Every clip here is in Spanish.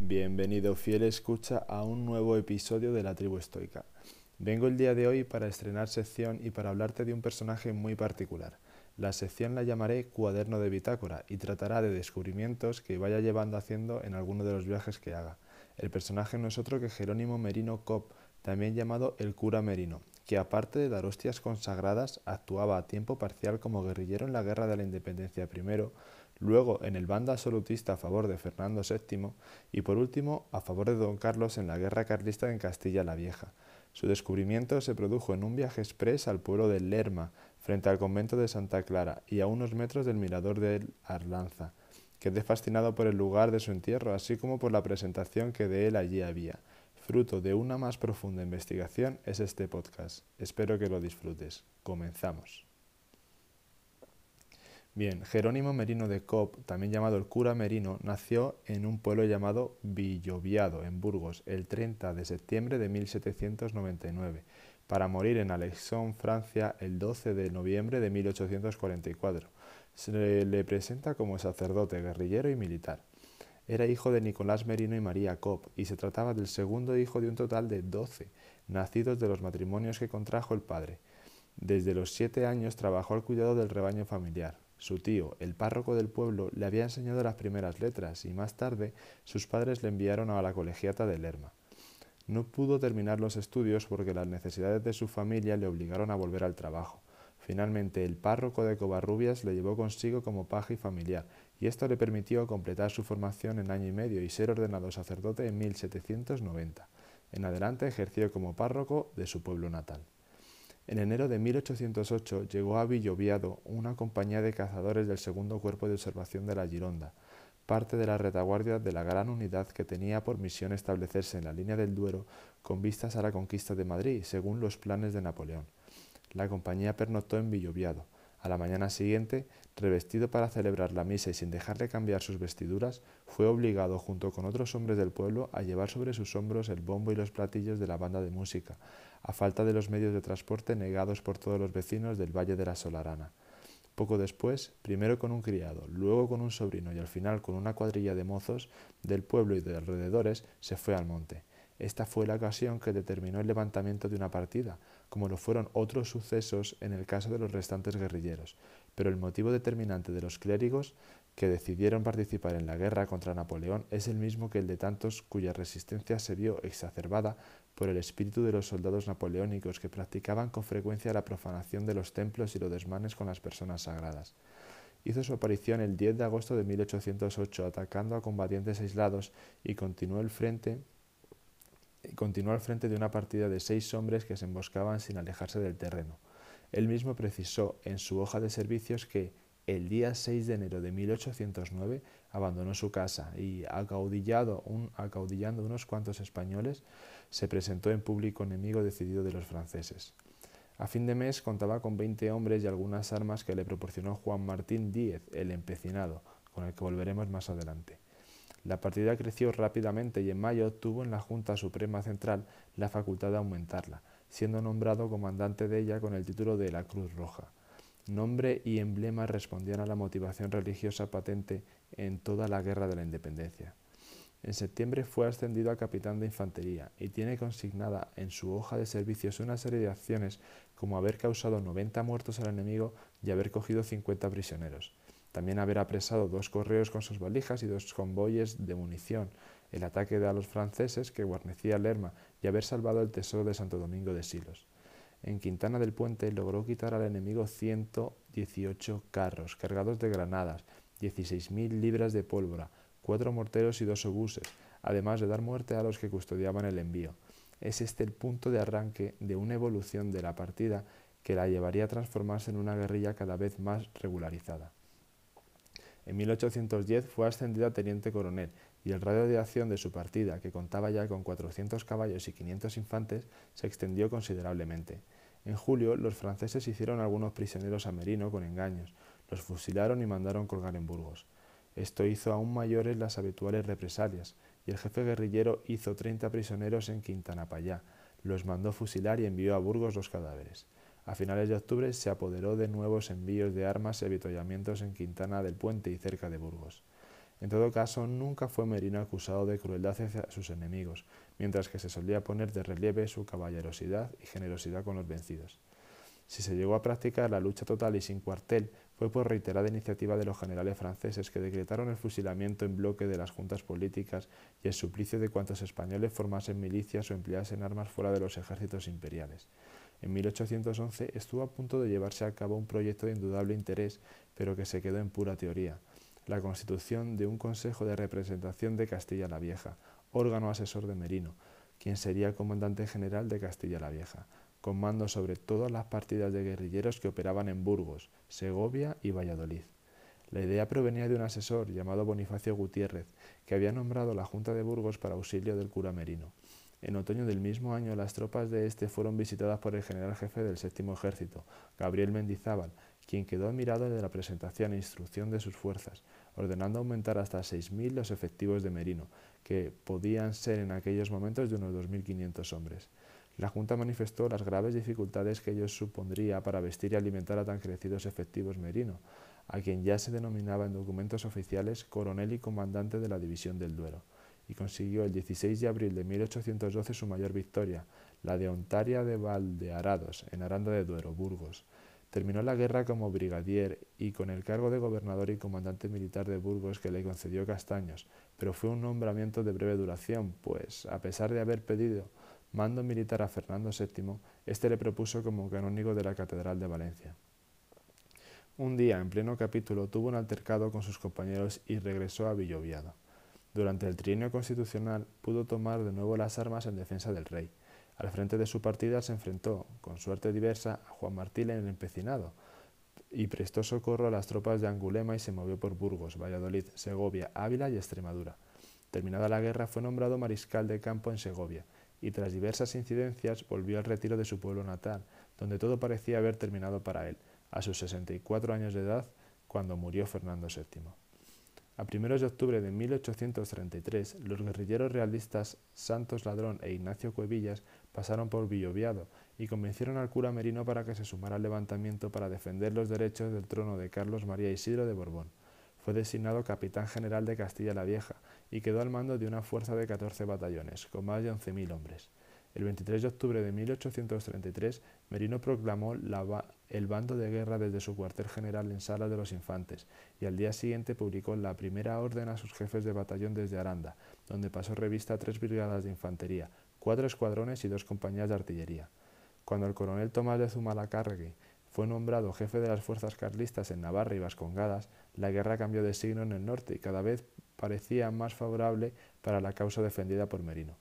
Bienvenido fiel escucha a un nuevo episodio de la tribu estoica. Vengo el día de hoy para estrenar sección y para hablarte de un personaje muy particular. La sección la llamaré Cuaderno de Bitácora y tratará de descubrimientos que vaya llevando haciendo en alguno de los viajes que haga. El personaje no es otro que Jerónimo Merino Cop, también llamado el cura Merino, que aparte de dar hostias consagradas, actuaba a tiempo parcial como guerrillero en la Guerra de la Independencia primero, luego en el bando absolutista a favor de Fernando VII y por último a favor de Don Carlos en la Guerra Carlista en Castilla la Vieja. Su descubrimiento se produjo en un viaje express al pueblo de Lerma, frente al convento de Santa Clara y a unos metros del mirador de Arlanza. Quedé fascinado por el lugar de su entierro, así como por la presentación que de él allí había. Fruto de una más profunda investigación es este podcast. Espero que lo disfrutes. Comenzamos. Bien, Jerónimo Merino de Cop, también llamado el cura Merino, nació en un pueblo llamado Villoviado, en Burgos, el 30 de septiembre de 1799, para morir en Alexon, Francia, el 12 de noviembre de 1844. Se le presenta como sacerdote, guerrillero y militar. Era hijo de Nicolás Merino y María Cop, y se trataba del segundo hijo de un total de doce, nacidos de los matrimonios que contrajo el padre. Desde los siete años trabajó al cuidado del rebaño familiar. Su tío, el párroco del pueblo, le había enseñado las primeras letras y más tarde sus padres le enviaron a la colegiata de Lerma. No pudo terminar los estudios porque las necesidades de su familia le obligaron a volver al trabajo. Finalmente, el párroco de Covarrubias le llevó consigo como paje familiar y esto le permitió completar su formación en año y medio y ser ordenado sacerdote en 1790. En adelante ejerció como párroco de su pueblo natal. En enero de 1808 llegó a Villoviado una compañía de cazadores del segundo cuerpo de observación de la Gironda, parte de la retaguardia de la gran unidad que tenía por misión establecerse en la línea del Duero con vistas a la conquista de Madrid, según los planes de Napoleón. La compañía pernoctó en Villoviado. A la mañana siguiente revestido para celebrar la misa y sin dejarle cambiar sus vestiduras, fue obligado, junto con otros hombres del pueblo, a llevar sobre sus hombros el bombo y los platillos de la banda de música, a falta de los medios de transporte negados por todos los vecinos del Valle de la Solarana. Poco después, primero con un criado, luego con un sobrino y al final con una cuadrilla de mozos del pueblo y de alrededores, se fue al monte. Esta fue la ocasión que determinó el levantamiento de una partida, como lo fueron otros sucesos en el caso de los restantes guerrilleros, pero el motivo determinante de los clérigos que decidieron participar en la guerra contra Napoleón es el mismo que el de tantos cuya resistencia se vio exacerbada por el espíritu de los soldados napoleónicos que practicaban con frecuencia la profanación de los templos y los desmanes con las personas sagradas. Hizo su aparición el 10 de agosto de 1808 atacando a combatientes aislados y continuó el frente continuó al frente de una partida de seis hombres que se emboscaban sin alejarse del terreno. Él mismo precisó en su hoja de servicios que el día 6 de enero de 1809 abandonó su casa y, acaudillado acaudillando unos cuantos españoles, se presentó en público enemigo decidido de los franceses. A fin de mes contaba con 20 hombres y algunas armas que le proporcionó Juan Martín Díez, el empecinado, con el que volveremos más adelante. La partida creció rápidamente y en mayo tuvo en la Junta Suprema Central la facultad de aumentarla, siendo nombrado comandante de ella con el título de la Cruz Roja. Nombre y emblema respondían a la motivación religiosa patente en toda la Guerra de la Independencia. En septiembre fue ascendido a capitán de infantería y tiene consignada en su hoja de servicios una serie de acciones como haber causado 90 muertos al enemigo y haber cogido 50 prisioneros. También haber apresado dos correos con sus valijas y dos convoyes de munición, el ataque de a los franceses que guarnecía Lerma y haber salvado el tesoro de Santo Domingo de Silos. En Quintana del Puente logró quitar al enemigo 118 carros cargados de granadas, 16.000 libras de pólvora, cuatro morteros y dos obuses, además de dar muerte a los que custodiaban el envío. Es este el punto de arranque de una evolución de la partida que la llevaría a transformarse en una guerrilla cada vez más regularizada. En 1810 fue ascendido a teniente coronel y el radio de acción de su partida, que contaba ya con 400 caballos y 500 infantes, se extendió considerablemente. En julio, los franceses hicieron algunos prisioneros a Merino con engaños, los fusilaron y mandaron colgar en Burgos. Esto hizo aún mayores las habituales represalias, y el jefe guerrillero hizo 30 prisioneros en Quintanapayá, los mandó fusilar y envió a Burgos los cadáveres. A finales de octubre se apoderó de nuevos envíos de armas y avituallamientos en Quintana del Puente y cerca de Burgos. En todo caso, nunca fue Merino acusado de crueldad hacia sus enemigos, mientras que se solía poner de relieve su caballerosidad y generosidad con los vencidos. Si se llegó a practicar la lucha total y sin cuartel, fue por reiterada iniciativa de los generales franceses que decretaron el fusilamiento en bloque de las juntas políticas y el suplicio de cuantos españoles formasen milicias o empleasen armas fuera de los ejércitos imperiales. En 1811 estuvo a punto de llevarse a cabo un proyecto de indudable interés, pero que se quedó en pura teoría, la constitución de un Consejo de Representación de Castilla la Vieja, órgano asesor de Merino, quien sería comandante general de Castilla la Vieja, con mando sobre todas las partidas de guerrilleros que operaban en Burgos, Segovia y Valladolid. La idea provenía de un asesor llamado Bonifacio Gutiérrez, que había nombrado la Junta de Burgos para auxilio del cura Merino. En otoño del mismo año, las tropas de este fueron visitadas por el general jefe del séptimo ejército, Gabriel Mendizábal, quien quedó admirado de la presentación e instrucción de sus fuerzas, ordenando aumentar hasta 6.000 los efectivos de Merino, que podían ser en aquellos momentos de unos 2.500 hombres. La Junta manifestó las graves dificultades que ello supondría para vestir y alimentar a tan crecidos efectivos Merino, a quien ya se denominaba en documentos oficiales coronel y comandante de la División del Duero y consiguió el 16 de abril de 1812 su mayor victoria, la de Ontaria de Valdearados, en Aranda de Duero, Burgos. Terminó la guerra como brigadier y con el cargo de gobernador y comandante militar de Burgos que le concedió Castaños, pero fue un nombramiento de breve duración, pues, a pesar de haber pedido mando militar a Fernando VII, éste le propuso como canónigo de la Catedral de Valencia. Un día, en pleno capítulo, tuvo un altercado con sus compañeros y regresó a Villoviado. Durante el trienio constitucional pudo tomar de nuevo las armas en defensa del rey. Al frente de su partida se enfrentó, con suerte diversa, a Juan Martín en el empecinado, y prestó socorro a las tropas de Angulema y se movió por Burgos, Valladolid, Segovia, Ávila y Extremadura. Terminada la guerra fue nombrado mariscal de campo en Segovia, y tras diversas incidencias volvió al retiro de su pueblo natal, donde todo parecía haber terminado para él, a sus 64 años de edad, cuando murió Fernando VII. A primeros de octubre de 1833, los guerrilleros realistas Santos Ladrón e Ignacio Cuevillas pasaron por Villoviado y convencieron al cura Merino para que se sumara al levantamiento para defender los derechos del trono de Carlos María Isidro de Borbón. Fue designado capitán general de Castilla la Vieja y quedó al mando de una fuerza de 14 batallones, con más de 11.000 hombres. El 23 de octubre de 1833, Merino proclamó el bando de guerra desde su cuartel general en Sala de los Infantes y al día siguiente publicó la primera orden a sus jefes de batallón desde Aranda, donde pasó revista a tres brigadas de infantería, cuatro escuadrones y dos compañías de artillería. Cuando el coronel Tomás de Zumalacárregui fue nombrado jefe de las fuerzas carlistas en Navarra y Vascongadas, la guerra cambió de signo en el norte y cada vez parecía más favorable para la causa defendida por Merino.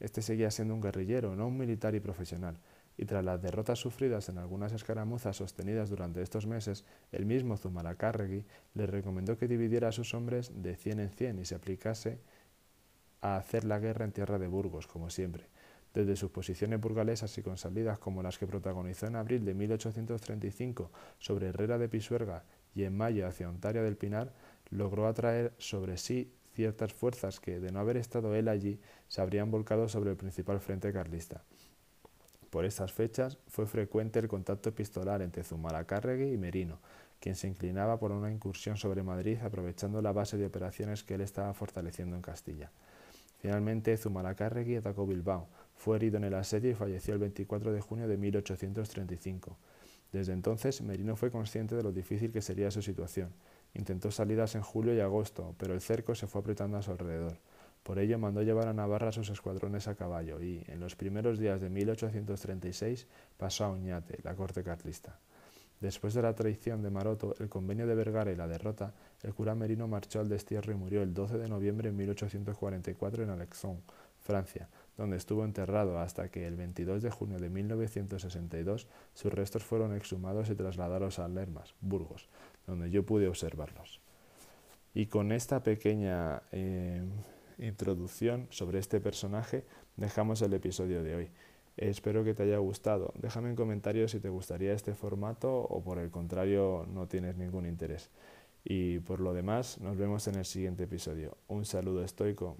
Este seguía siendo un guerrillero, no un militar y profesional, y tras las derrotas sufridas en algunas escaramuzas sostenidas durante estos meses, el mismo Zumalacárregui le recomendó que dividiera a sus hombres de cien en cien y se aplicase a hacer la guerra en tierra de Burgos, como siempre. Desde sus posiciones burgalesas y consolidas como las que protagonizó en abril de 1835 sobre Herrera de Pisuerga y en mayo hacia Ontaria del Pinar, logró atraer sobre sí ciertas fuerzas que, de no haber estado él allí, se habrían volcado sobre el principal frente carlista. Por estas fechas fue frecuente el contacto epistolar entre Zumalacárregui y Merino, quien se inclinaba por una incursión sobre Madrid aprovechando la base de operaciones que él estaba fortaleciendo en Castilla. Finalmente, Zumalacárregui atacó Bilbao, fue herido en el asedio y falleció el 24 de junio de 1835. Desde entonces, Merino fue consciente de lo difícil que sería su situación Intentó salidas en julio y agosto, pero el cerco se fue apretando a su alrededor. Por ello mandó llevar a Navarra sus escuadrones a caballo y, en los primeros días de 1836, pasó a Oñate, la corte carlista. Después de la traición de Maroto, el convenio de Vergara y la derrota, el cura Merino marchó al destierro y murió el 12 de noviembre de 1844 en Alexon, Francia, donde estuvo enterrado hasta que el 22 de junio de 1962 sus restos fueron exhumados y trasladados a Lermas, Burgos, donde yo pude observarlos. Y con esta pequeña eh, introducción sobre este personaje dejamos el episodio de hoy. Espero que te haya gustado. Déjame en comentarios si te gustaría este formato o por el contrario no tienes ningún interés. Y por lo demás, nos vemos en el siguiente episodio. Un saludo estoico.